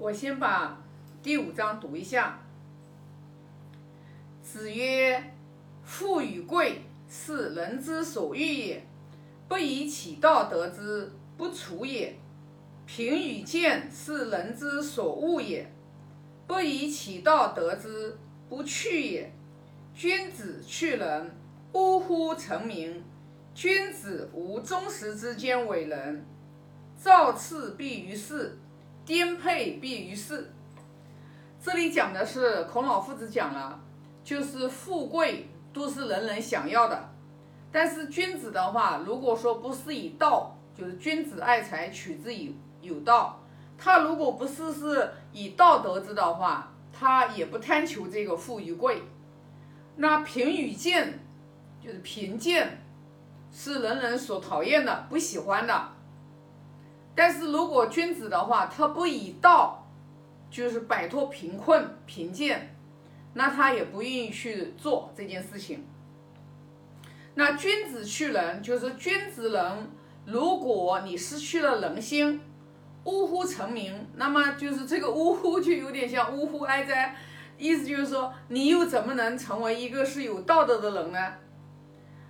我先把第五章读一下。子曰：“富与贵，是人之所欲也。不以其道得之，不处也。贫与贱，是人之所恶也。不以其道得之，不去也。君子去仁，呜呼！成名。君子无忠实之间为人。造次必于世。”颠沛必于世。这里讲的是孔老夫子讲了，就是富贵都是人人想要的，但是君子的话，如果说不是以道，就是君子爱财，取之以有道。他如果不是是以道得之的话，他也不贪求这个富与贵。那贫与贱，就是贫贱，是人人所讨厌的，不喜欢的。但是如果君子的话，他不以道，就是摆脱贫困贫贱，那他也不愿意去做这件事情。那君子去仁，就是君子人，如果你失去了人心，呜呼成名，那么就是这个呜呼就有点像呜呼哀哉，意思就是说，你又怎么能成为一个是有道德的人呢？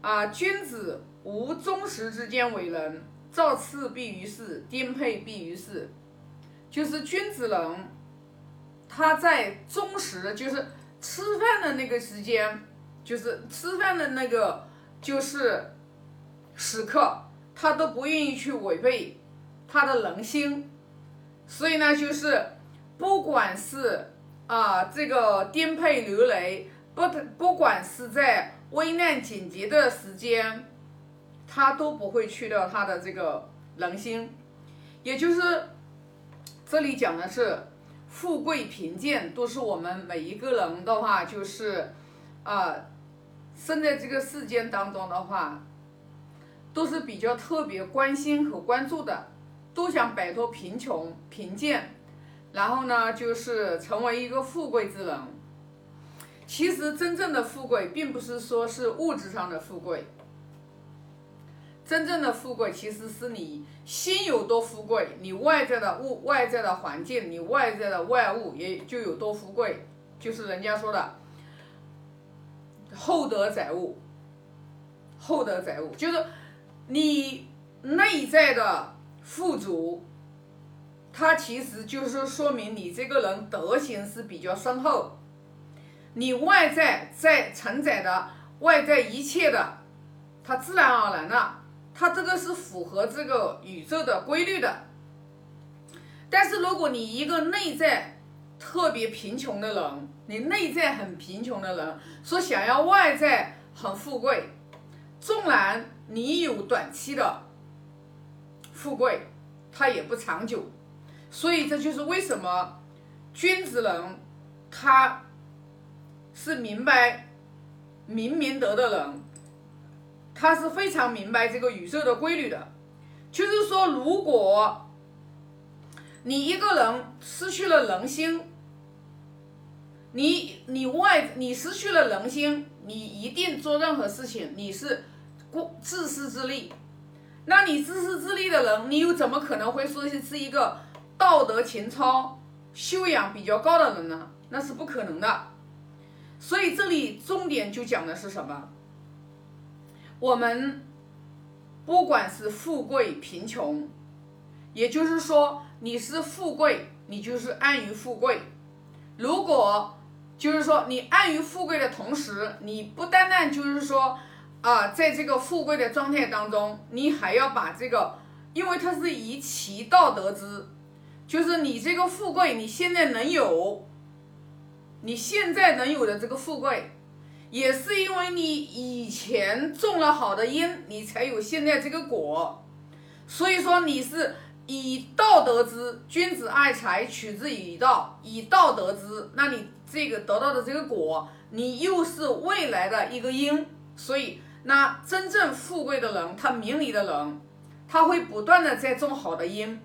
啊，君子无忠实之间为人。造次必于事，颠沛必于事，就是君子人，他在忠实，就是吃饭的那个时间，就是吃饭的那个就是时刻，他都不愿意去违背他的人心，所以呢，就是不管是啊这个颠沛流离，不不管是在危难紧急的时间。他都不会去掉他的这个人心，也就是这里讲的是富贵贫贱，都是我们每一个人的话，就是啊，生在这个世间当中的话，都是比较特别关心和关注的，都想摆脱贫穷贫贱，然后呢，就是成为一个富贵之人。其实真正的富贵，并不是说是物质上的富贵。真正的富贵，其实是你心有多富贵，你外在的物、外在的环境、你外在的外物也就有多富贵。就是人家说的“厚德载物”，厚德载物，就是你内在的富足，它其实就是说明你这个人德行是比较深厚。你外在在承载的外在一切的，它自然而然的。它这个是符合这个宇宙的规律的，但是如果你一个内在特别贫穷的人，你内在很贫穷的人，说想要外在很富贵，纵然你有短期的富贵，它也不长久，所以这就是为什么君子人他是明白明明德的人。他是非常明白这个宇宙的规律的，就是说，如果你一个人失去了人心，你你外你失去了人心，你一定做任何事情你是过自私自利，那你自私自利的人，你又怎么可能会说是一个道德情操、修养比较高的人呢？那是不可能的。所以这里重点就讲的是什么？我们不管是富贵贫穷，也就是说你是富贵，你就是安于富贵。如果就是说你安于富贵的同时，你不单单就是说啊，在这个富贵的状态当中，你还要把这个，因为它是以其道得之，就是你这个富贵，你现在能有，你现在能有的这个富贵。也是因为你以前种了好的因，你才有现在这个果。所以说你是以道得之，君子爱财，取之以道，以道得之，那你这个得到的这个果，你又是未来的一个因。所以那真正富贵的人，他明理的人，他会不断的在种好的因，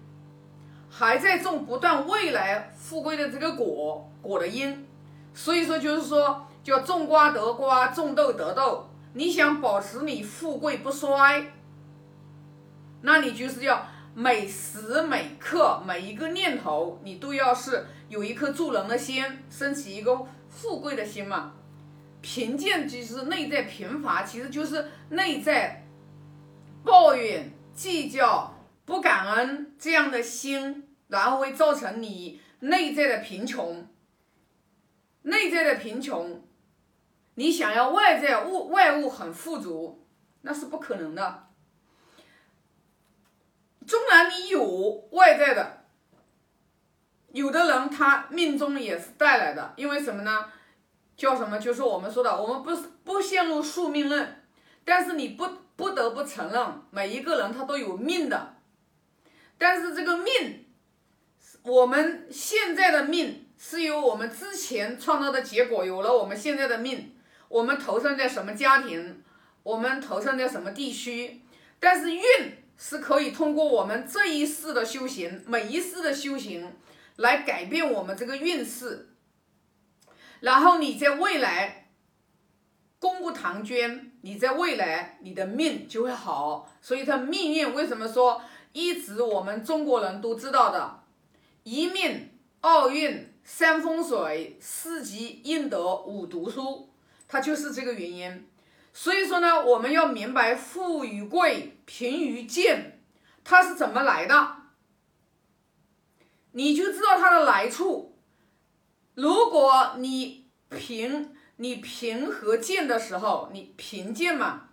还在种不断未来富贵的这个果果的因。所以说就是说。叫种瓜得瓜，种豆得豆。你想保持你富贵不衰，那你就是要每时每刻每一个念头，你都要是有一颗助人的心，升起一个富贵的心嘛。贫贱即是内在贫乏，其实就是内在抱怨、计较、不感恩这样的心，然后会造成你内在的贫穷。内在的贫穷，你想要外在物外物很富足，那是不可能的。纵然你有外在的，有的人他命中也是带来的，因为什么呢？叫什么？就是我们说的，我们不不陷入宿命论，但是你不不得不承认，每一个人他都有命的，但是这个命，我们现在的命是由我们之前创造的结果，有了我们现在的命，我们投生在什么家庭，我们投生在什么地区，但是运是可以通过我们这一世的修行，每一世的修行来改变我们这个运势。然后你在未来功不唐捐，你在未来你的命就会好。所以他命运为什么说一直我们中国人都知道的一命二运三风水四积阴德五读书，它就是这个原因。所以说呢，我们要明白富与贵、贫与贱，它是怎么来的，你就知道它的来处。如果你贫，你贫和贱的时候，你贫贱嘛，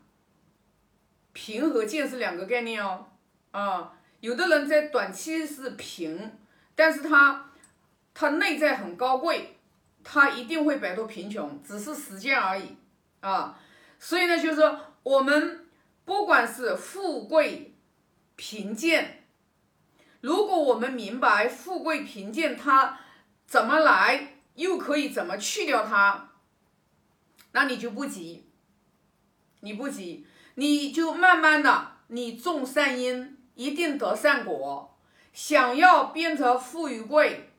贫和贱是两个概念哦。啊，有的人在短期是贫，但是他他内在很高贵，他一定会摆脱贫穷，只是时间而已啊。所以呢，就是说我们不管是富贵贫贱，如果我们明白富贵贫贱它怎么来。又可以怎么去掉它？那你就不急，你不急，你就慢慢的，你种善因，一定得善果。想要变成富与贵，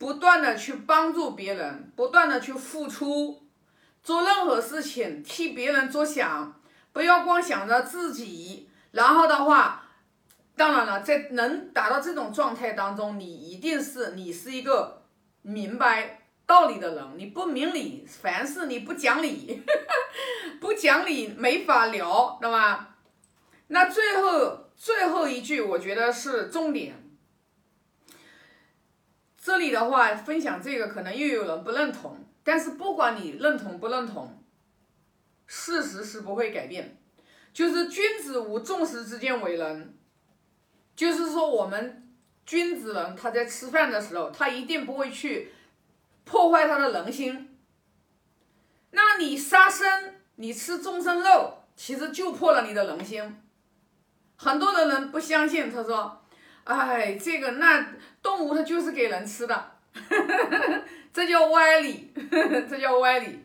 不断的去帮助别人，不断的去付出，做任何事情替别人着想，不要光想着自己。然后的话，当然了，在能达到这种状态当中，你一定是你是一个。明白道理的人，你不明理，凡事你不讲理，不讲理没法聊，对吧？那最后最后一句，我觉得是重点。这里的话分享这个，可能又有人不认同，但是不管你认同不认同，事实是不会改变。就是君子无众食之见为人，就是说我们。君子人，他在吃饭的时候，他一定不会去破坏他的人心。那你杀生，你吃众生肉，其实就破了你的人心。很多的人不相信，他说：“哎，这个那动物它就是给人吃的，这叫歪理，这叫歪理。”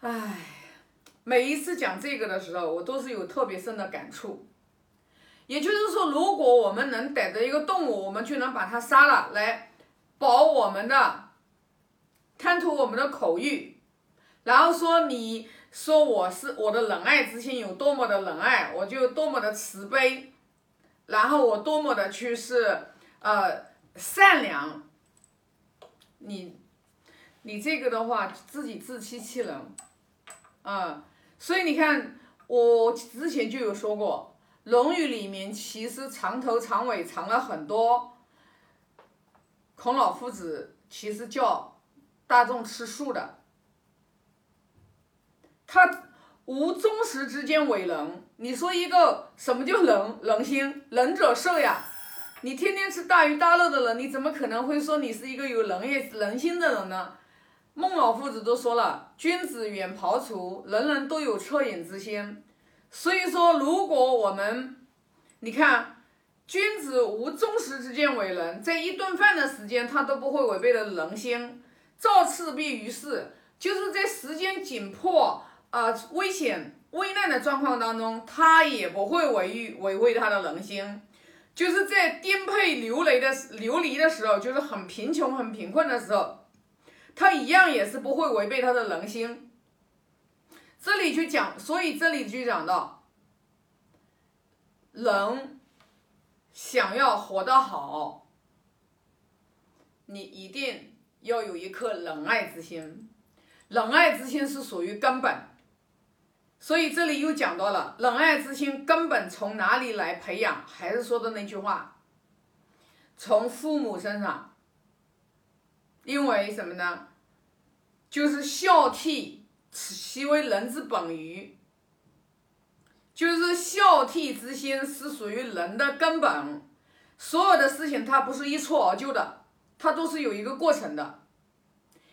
哎，每一次讲这个的时候，我都是有特别深的感触。也就是说，如果我们能逮着一个动物，我们就能把它杀了，来保我们的贪图我们的口欲，然后说你说我是我的仁爱之心有多么的仁爱，我就多么的慈悲，然后我多么的去是呃善良，你你这个的话自己自欺欺人，啊，所以你看我之前就有说过。《论语》里面其实藏头藏尾藏了很多，孔老夫子其实叫大众吃素的，他无忠实之间为人。你说一个什么叫人？人心，仁者寿呀。你天天吃大鱼大肉的人，你怎么可能会说你是一个有仁业人心的人呢？孟老夫子都说了，君子远庖厨，人人都有恻隐之心。所以说，如果我们，你看，君子无忠实之见为人，在一顿饭的时间，他都不会违背了人心。造次必于事，就是在时间紧迫、啊危险、危难的状况当中，他也不会违于违背他的人心。就是在颠沛流离的流离的时候，就是很贫穷、很贫困的时候，他一样也是不会违背他的人心。这里就讲，所以这里就讲到，人想要活得好，你一定要有一颗仁爱之心。仁爱之心是属于根本，所以这里又讲到了仁爱之心根本从哪里来培养？还是说的那句话，从父母身上。因为什么呢？就是孝悌，其为人之本于。就是孝悌之心是属于人的根本，所有的事情它不是一蹴而就的，它都是有一个过程的。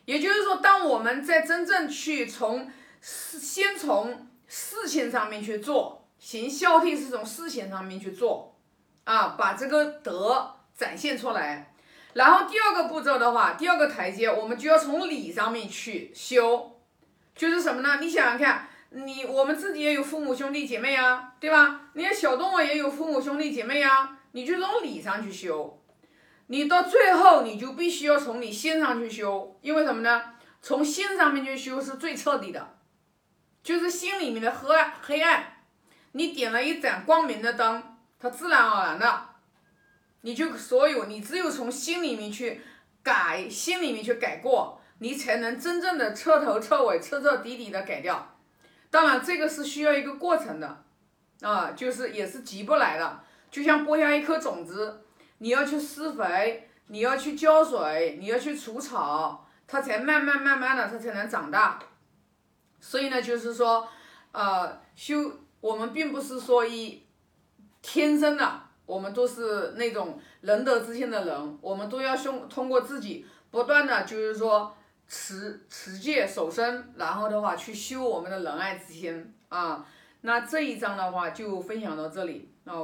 也就是说，当我们在真正去从先从事情上面去做，行孝悌是从事情上面去做，啊，把这个德展现出来。然后第二个步骤的话，第二个台阶，我们就要从理上面去修，就是什么呢？你想想看。你我们自己也有父母兄弟姐妹呀，对吧？你看小动物也有父母兄弟姐妹呀，你就从理上去修，你到最后你就必须要从你心上去修，因为什么呢？从心上面去修是最彻底的，就是心里面的黑暗黑暗，你点了一盏光明的灯，它自然而然的，你就所有你只有从心里面去改，心里面去改过，你才能真正的彻头彻尾、彻彻底底的改掉。当然，这个是需要一个过程的，啊，就是也是急不来的。就像播下一颗种子，你要去施肥，你要去浇水，你要去除草，它才慢慢慢慢的，它才能长大。所以呢，就是说，呃，修我们并不是说一天生的，我们都是那种仁德之心的人，我们都要修通过自己不断的，就是说。持持戒守身，然后的话去修我们的仁爱之心啊。那这一章的话就分享到这里。